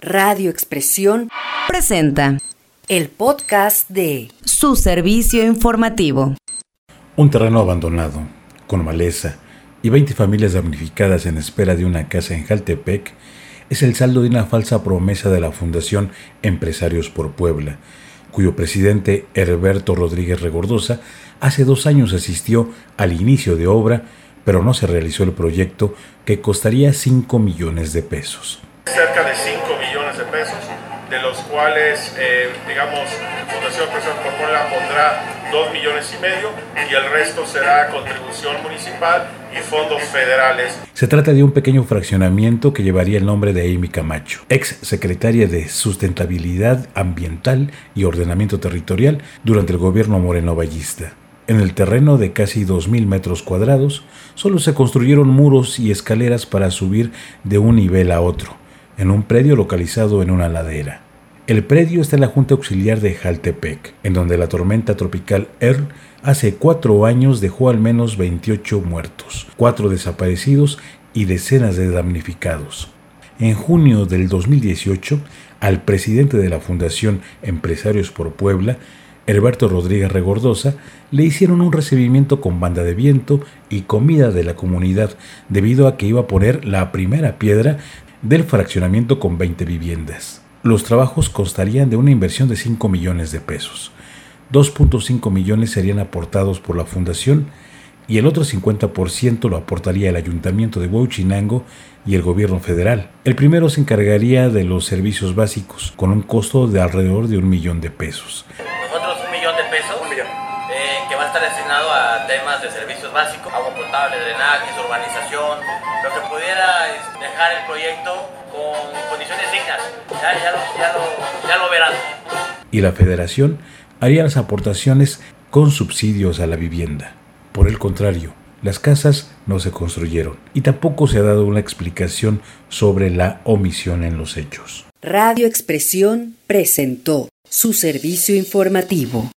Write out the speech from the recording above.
Radio Expresión presenta el podcast de su servicio informativo. Un terreno abandonado, con maleza y 20 familias damnificadas en espera de una casa en Jaltepec es el saldo de una falsa promesa de la Fundación Empresarios por Puebla, cuyo presidente Herberto Rodríguez Regordosa hace dos años asistió al inicio de obra, pero no se realizó el proyecto que costaría 5 millones de pesos. Cerca de 5 millones de pesos, de los cuales, eh, digamos, Fundación Empresarios por pondrá 2 millones y medio y el resto será contribución municipal y fondos federales. Se trata de un pequeño fraccionamiento que llevaría el nombre de Amy Camacho, ex secretaria de Sustentabilidad Ambiental y Ordenamiento Territorial durante el gobierno moreno vallista. En el terreno de casi 2.000 metros cuadrados, solo se construyeron muros y escaleras para subir de un nivel a otro, en un predio localizado en una ladera. El predio está en la Junta Auxiliar de Jaltepec, en donde la tormenta tropical Earl hace cuatro años dejó al menos 28 muertos, cuatro desaparecidos y decenas de damnificados. En junio del 2018, al presidente de la Fundación Empresarios por Puebla, Herberto Rodríguez Regordosa, le hicieron un recibimiento con banda de viento y comida de la comunidad debido a que iba a poner la primera piedra del fraccionamiento con 20 viviendas. Los trabajos costarían de una inversión de 5 millones de pesos. 2.5 millones serían aportados por la fundación y el otro 50% lo aportaría el ayuntamiento de Huachinango y el gobierno federal. El primero se encargaría de los servicios básicos, con un costo de alrededor de un millón de pesos. Nosotros un millón de pesos, eh, que va a estar destinado a temas de servicios básicos, agua potable, drenajes, urbanización, lo que pudiera dejar el proyecto con condiciones dignas. Ya, ya, lo, ya, lo, ya lo verán. Y la federación haría las aportaciones con subsidios a la vivienda. Por el contrario, las casas no se construyeron y tampoco se ha dado una explicación sobre la omisión en los hechos. Radio Expresión presentó su servicio informativo.